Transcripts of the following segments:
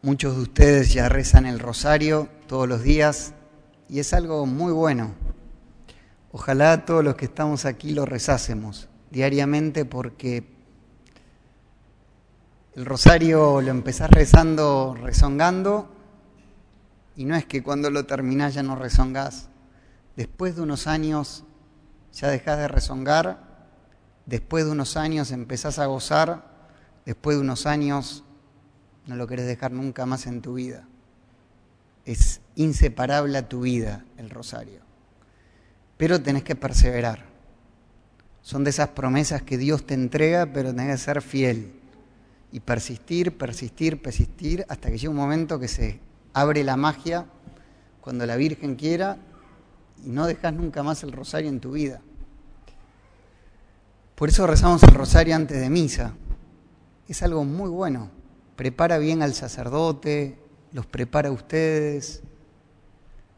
Muchos de ustedes ya rezan el rosario todos los días y es algo muy bueno. Ojalá todos los que estamos aquí lo rezásemos diariamente porque el rosario lo empezás rezando, rezongando, y no es que cuando lo terminás ya no rezongás. Después de unos años ya dejás de rezongar, después de unos años empezás a gozar, después de unos años no lo querés dejar nunca más en tu vida. Es inseparable a tu vida el rosario. Pero tenés que perseverar. Son de esas promesas que Dios te entrega, pero tenés que ser fiel. Y persistir, persistir, persistir, hasta que llegue un momento que se abre la magia, cuando la Virgen quiera, y no dejas nunca más el rosario en tu vida. Por eso rezamos el rosario antes de misa. Es algo muy bueno prepara bien al sacerdote, los prepara a ustedes,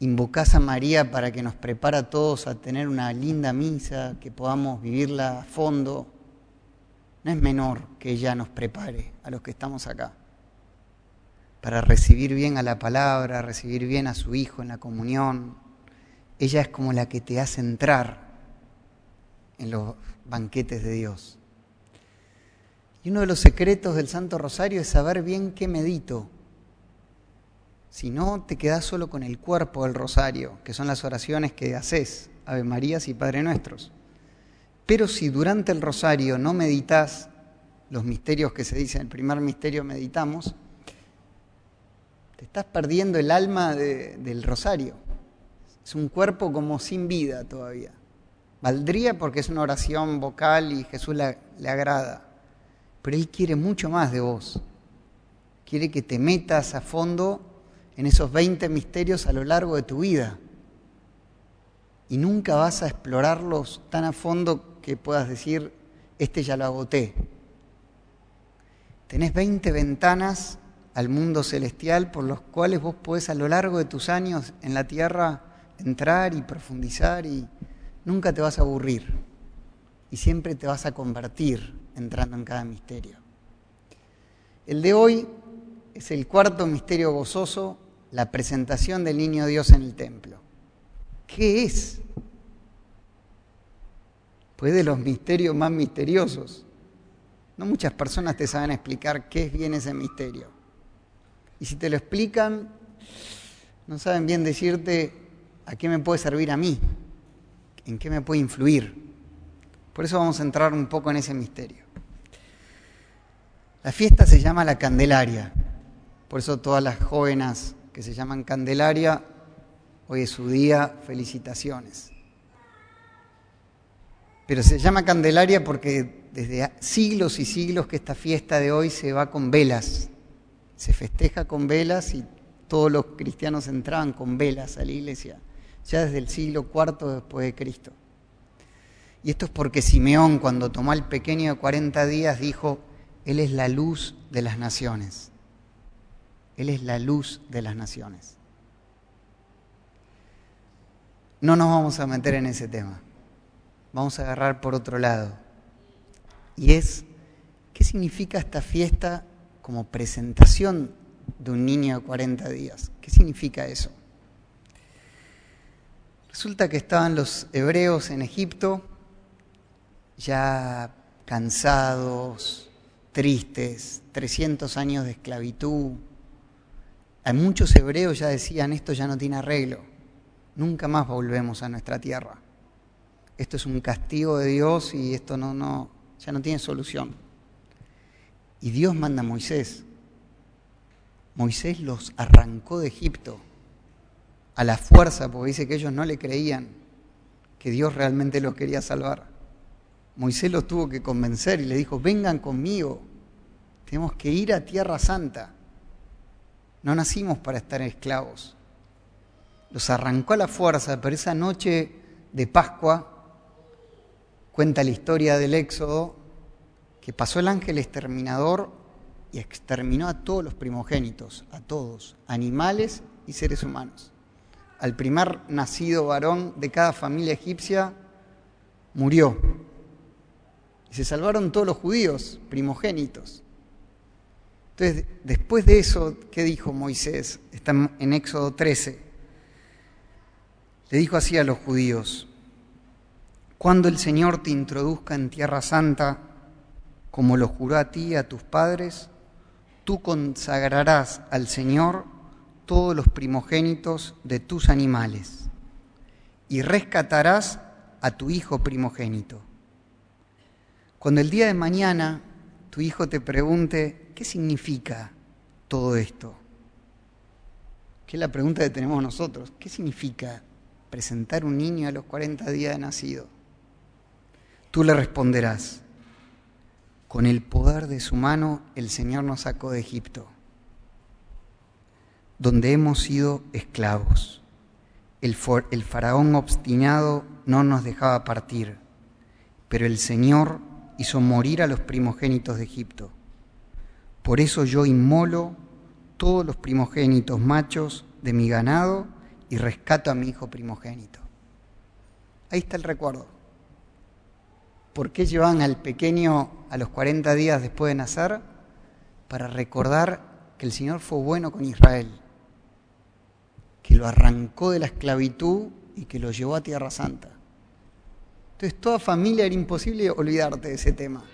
invocás a María para que nos prepara a todos a tener una linda misa, que podamos vivirla a fondo. No es menor que ella nos prepare a los que estamos acá, para recibir bien a la palabra, recibir bien a su Hijo en la comunión. Ella es como la que te hace entrar en los banquetes de Dios. Y uno de los secretos del Santo Rosario es saber bien qué medito. Si no, te quedas solo con el cuerpo del rosario, que son las oraciones que haces, Ave Marías y Padre Nuestros. Pero si durante el rosario no meditas los misterios que se dicen, el primer misterio meditamos, te estás perdiendo el alma del rosario. Es un cuerpo como sin vida todavía. Valdría porque es una oración vocal y Jesús le agrada pero Él quiere mucho más de vos. Quiere que te metas a fondo en esos 20 misterios a lo largo de tu vida. Y nunca vas a explorarlos tan a fondo que puedas decir, este ya lo agoté. Tenés 20 ventanas al mundo celestial por los cuales vos podés a lo largo de tus años en la tierra entrar y profundizar y nunca te vas a aburrir. Y siempre te vas a convertir entrando en cada misterio. El de hoy es el cuarto misterio gozoso, la presentación del niño Dios en el templo. ¿Qué es? Pues de los misterios más misteriosos. No muchas personas te saben explicar qué es bien ese misterio. Y si te lo explican, no saben bien decirte a qué me puede servir a mí, en qué me puede influir. Por eso vamos a entrar un poco en ese misterio. La fiesta se llama la Candelaria, por eso todas las jóvenes que se llaman Candelaria, hoy es su día, felicitaciones. Pero se llama Candelaria porque desde siglos y siglos que esta fiesta de hoy se va con velas, se festeja con velas y todos los cristianos entraban con velas a la iglesia, ya desde el siglo IV después de Cristo. Y esto es porque Simeón, cuando tomó al pequeño de 40 días, dijo, Él es la luz de las naciones. Él es la luz de las naciones. No nos vamos a meter en ese tema. Vamos a agarrar por otro lado. Y es, ¿qué significa esta fiesta como presentación de un niño de 40 días? ¿Qué significa eso? Resulta que estaban los hebreos en Egipto ya cansados, tristes, 300 años de esclavitud. Hay muchos hebreos ya decían, esto ya no tiene arreglo, nunca más volvemos a nuestra tierra. Esto es un castigo de Dios y esto no, no, ya no tiene solución. Y Dios manda a Moisés. Moisés los arrancó de Egipto a la fuerza, porque dice que ellos no le creían que Dios realmente los quería salvar. Moisés los tuvo que convencer y le dijo, vengan conmigo, tenemos que ir a Tierra Santa. No nacimos para estar esclavos. Los arrancó a la fuerza, pero esa noche de Pascua cuenta la historia del Éxodo, que pasó el ángel exterminador y exterminó a todos los primogénitos, a todos, animales y seres humanos. Al primer nacido varón de cada familia egipcia murió y se salvaron todos los judíos primogénitos. Entonces, después de eso, ¿qué dijo Moisés? Está en Éxodo 13. Le dijo así a los judíos, cuando el Señor te introduzca en tierra santa, como lo juró a ti y a tus padres, tú consagrarás al Señor todos los primogénitos de tus animales y rescatarás a tu hijo primogénito. Cuando el día de mañana tu hijo te pregunte, ¿qué significa todo esto? Que es la pregunta que tenemos nosotros. ¿Qué significa presentar un niño a los 40 días de nacido? Tú le responderás, con el poder de su mano el Señor nos sacó de Egipto, donde hemos sido esclavos. El, el, faraón obstinado no nos dejaba partir, pero el Señor hizo morir a los primogénitos de Egipto. Por eso yo inmolo todos los primogénitos machos de mi ganado y rescato a mi hijo primogénito. Ahí está el recuerdo. ¿Por qué llevaban al pequeño a los 40 días después de nacer? Para recordar que el Señor fue bueno con Israel, que lo arrancó de la esclavitud y que lo llevó a Tierra Santa. Entonces toda familia era imposible olvidarte de ese tema,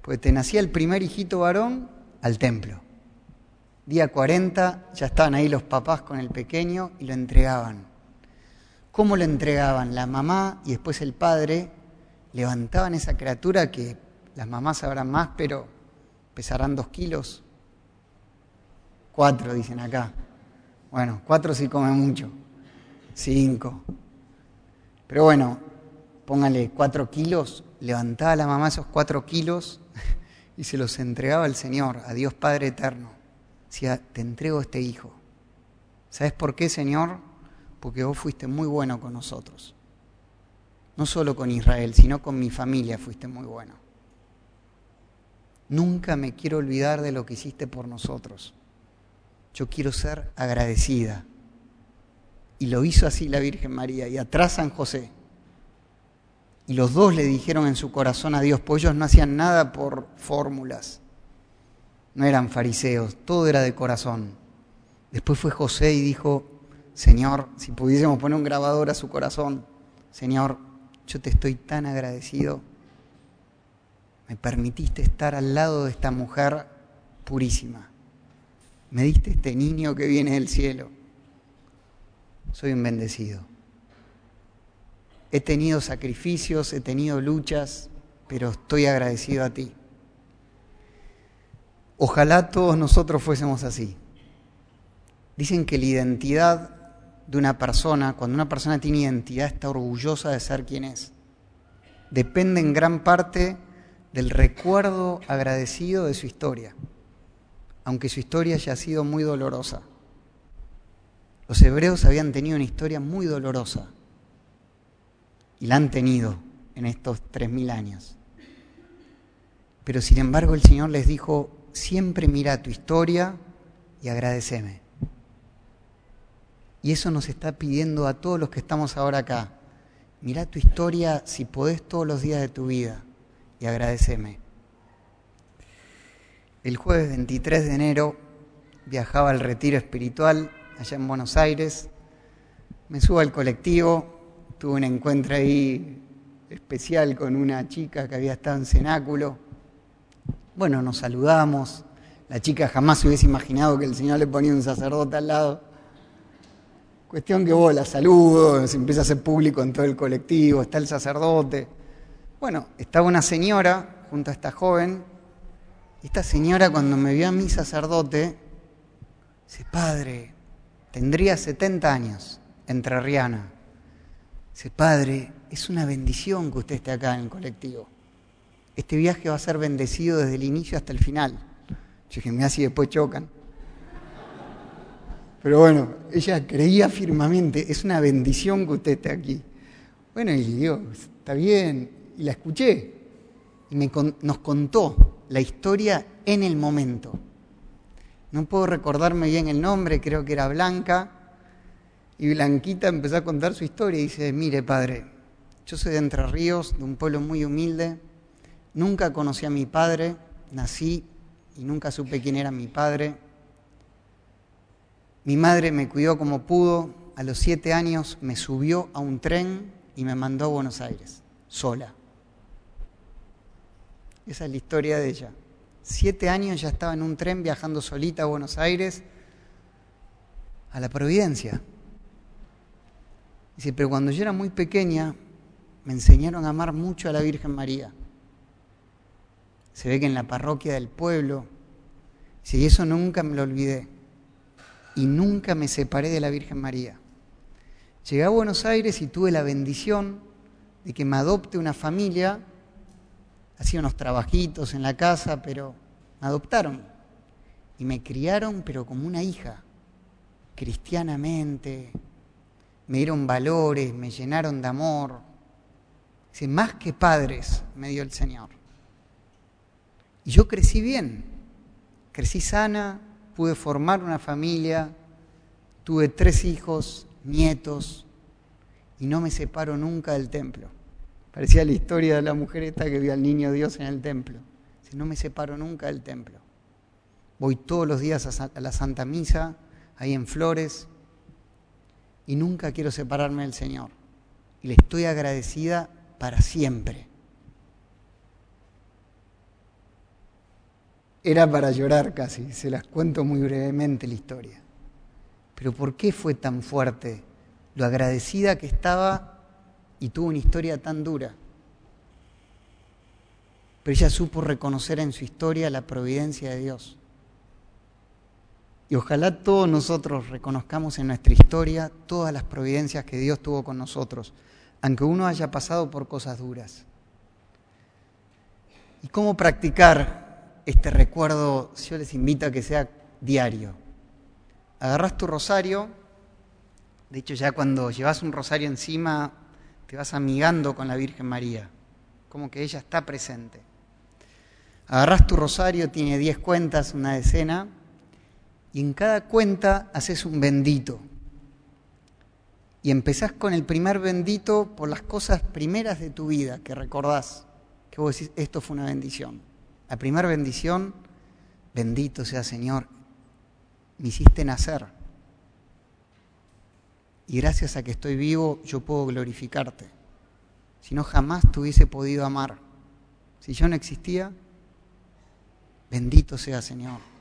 porque te nacía el primer hijito varón al templo. Día 40 ya estaban ahí los papás con el pequeño y lo entregaban. ¿Cómo lo entregaban? La mamá y después el padre levantaban esa criatura que las mamás sabrán más, pero pesarán dos kilos. Cuatro, dicen acá. Bueno, cuatro sí come mucho. Cinco. Pero bueno, póngale cuatro kilos, levantaba la mamá esos cuatro kilos y se los entregaba al Señor, a Dios Padre Eterno. Decía, te entrego este hijo. ¿Sabes por qué, Señor? Porque vos fuiste muy bueno con nosotros. No solo con Israel, sino con mi familia fuiste muy bueno. Nunca me quiero olvidar de lo que hiciste por nosotros. Yo quiero ser agradecida. Y lo hizo así la Virgen María y atrás San José. Y los dos le dijeron en su corazón a Dios, pues ellos no hacían nada por fórmulas. No eran fariseos, todo era de corazón. Después fue José y dijo, Señor, si pudiésemos poner un grabador a su corazón, Señor, yo te estoy tan agradecido. Me permitiste estar al lado de esta mujer purísima. Me diste este niño que viene del cielo. Soy un bendecido. He tenido sacrificios, he tenido luchas, pero estoy agradecido a ti. Ojalá todos nosotros fuésemos así. Dicen que la identidad de una persona, cuando una persona tiene identidad, está orgullosa de ser quien es. Depende en gran parte del recuerdo agradecido de su historia, aunque su historia haya sido muy dolorosa. Los hebreos habían tenido una historia muy dolorosa y la han tenido en estos tres mil años. Pero sin embargo el Señor les dijo, siempre mira tu historia y agradeceme. Y eso nos está pidiendo a todos los que estamos ahora acá. Mirá tu historia si podés todos los días de tu vida y agradeceme. El jueves 23 de enero viajaba al retiro espiritual allá en Buenos Aires. Me subo al colectivo, tuve un encuentro ahí especial con una chica que había estado en cenáculo. Bueno, nos saludamos. La chica jamás se hubiese imaginado que el Señor le ponía un sacerdote al lado. Cuestión que vos la saludo, se empieza a hacer público en todo el colectivo, está el sacerdote. Bueno, estaba una señora junto a esta joven, esta señora cuando me vio a mi sacerdote, dice, padre, tendría 70 años, entrerriana. Dice, padre, es una bendición que usted esté acá en el colectivo. Este viaje va a ser bendecido desde el inicio hasta el final. Yo dije, me así después chocan. Pero bueno, ella creía firmemente, es una bendición que usted esté aquí. Bueno, y digo, está bien, y la escuché. Y nos contó la historia en el momento. No puedo recordarme bien el nombre, creo que era Blanca. Y Blanquita empezó a contar su historia y dice, mire padre, yo soy de Entre Ríos, de un pueblo muy humilde, nunca conocí a mi padre, nací y nunca supe quién era mi padre. Mi madre me cuidó como pudo. A los siete años me subió a un tren y me mandó a Buenos Aires, sola. Esa es la historia de ella. Siete años ya estaba en un tren viajando solita a Buenos Aires, a la Providencia. Dice, pero cuando yo era muy pequeña, me enseñaron a amar mucho a la Virgen María. Se ve que en la parroquia del pueblo, y eso nunca me lo olvidé. Y nunca me separé de la Virgen María. Llegué a Buenos Aires y tuve la bendición de que me adopte una familia, hacía unos trabajitos en la casa, pero me adoptaron y me criaron, pero como una hija, cristianamente, me dieron valores, me llenaron de amor. Dice, más que padres me dio el Señor. Y yo crecí bien, crecí sana, pude formar una familia, tuve tres hijos, nietos, y no me separo nunca del templo. Parecía la historia de la mujer esta que vio al niño Dios en el templo. Dice, no me separo nunca del templo. Voy todos los días a la Santa Misa, ahí en Flores, y nunca quiero separarme del Señor. Y le estoy agradecida para siempre. Era para llorar casi, se las cuento muy brevemente la historia. Pero ¿por qué fue tan fuerte lo agradecida que estaba y tuvo una historia tan dura? Pero ella supo reconocer en su historia la providencia de Dios. Y ojalá todos nosotros reconozcamos en nuestra historia todas las providencias que Dios tuvo con nosotros, aunque uno haya pasado por cosas duras. ¿Y cómo practicar este recuerdo? Yo les invito a que sea diario. Agarras tu rosario, de hecho ya cuando llevas un rosario encima te vas amigando con la Virgen María, como que ella está presente. Agarras tu rosario, tiene 10 cuentas, una decena, y en cada cuenta haces un bendito. Y empezás con el primer bendito por las cosas primeras de tu vida que recordás, que vos decís, esto fue una bendición. La primera bendición, bendito sea Señor, me hiciste nacer. Y gracias a que estoy vivo, yo puedo glorificarte. Si no, jamás te hubiese podido amar. Si yo no existía, bendito sea Señor.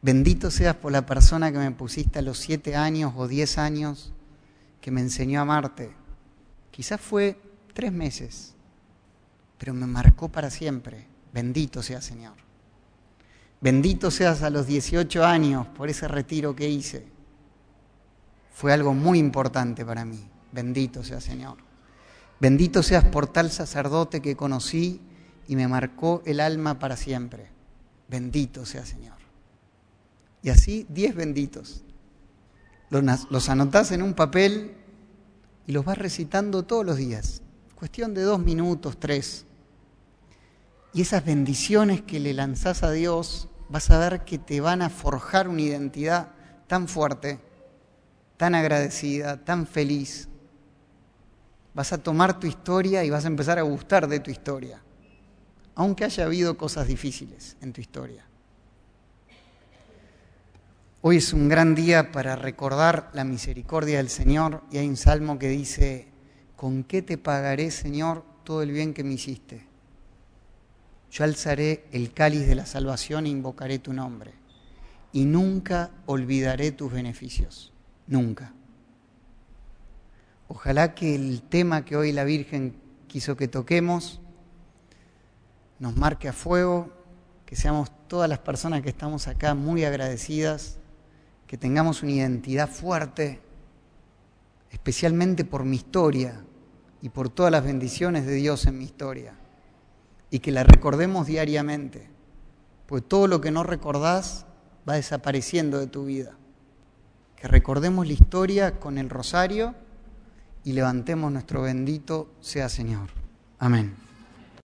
Bendito seas por la persona que me pusiste a los siete años o diez años que me enseñó a amarte. Quizás fue tres meses, pero me marcó para siempre. Bendito sea Señor. Bendito seas a los 18 años por ese retiro que hice. Fue algo muy importante para mí. Bendito sea Señor. Bendito seas por tal sacerdote que conocí y me marcó el alma para siempre. Bendito sea Señor. Y así diez benditos. Los, anotás en un papel y los vas recitando todos los días. Cuestión de dos minutos, tres. Y esas bendiciones que le lanzás a Dios, vas a ver que te van a forjar una identidad tan fuerte, tan agradecida, tan feliz. Vas a tomar tu historia y vas a empezar a gustar de tu historia, aunque haya habido cosas difíciles en tu historia. Hoy es un gran día para recordar la misericordia del Señor y hay un salmo que dice, ¿con qué te pagaré, Señor, todo el bien que me hiciste? Yo alzaré el cáliz de la salvación e invocaré tu nombre y nunca olvidaré tus beneficios, nunca. Ojalá que el tema que hoy la Virgen quiso que toquemos nos marque a fuego, que seamos todas las personas que estamos acá muy agradecidas que tengamos una identidad fuerte, especialmente por mi historia y por todas las bendiciones de Dios en mi historia, y que la recordemos diariamente, pues todo lo que no recordás va desapareciendo de tu vida. Que recordemos la historia con el rosario y levantemos nuestro bendito sea Señor. Amén.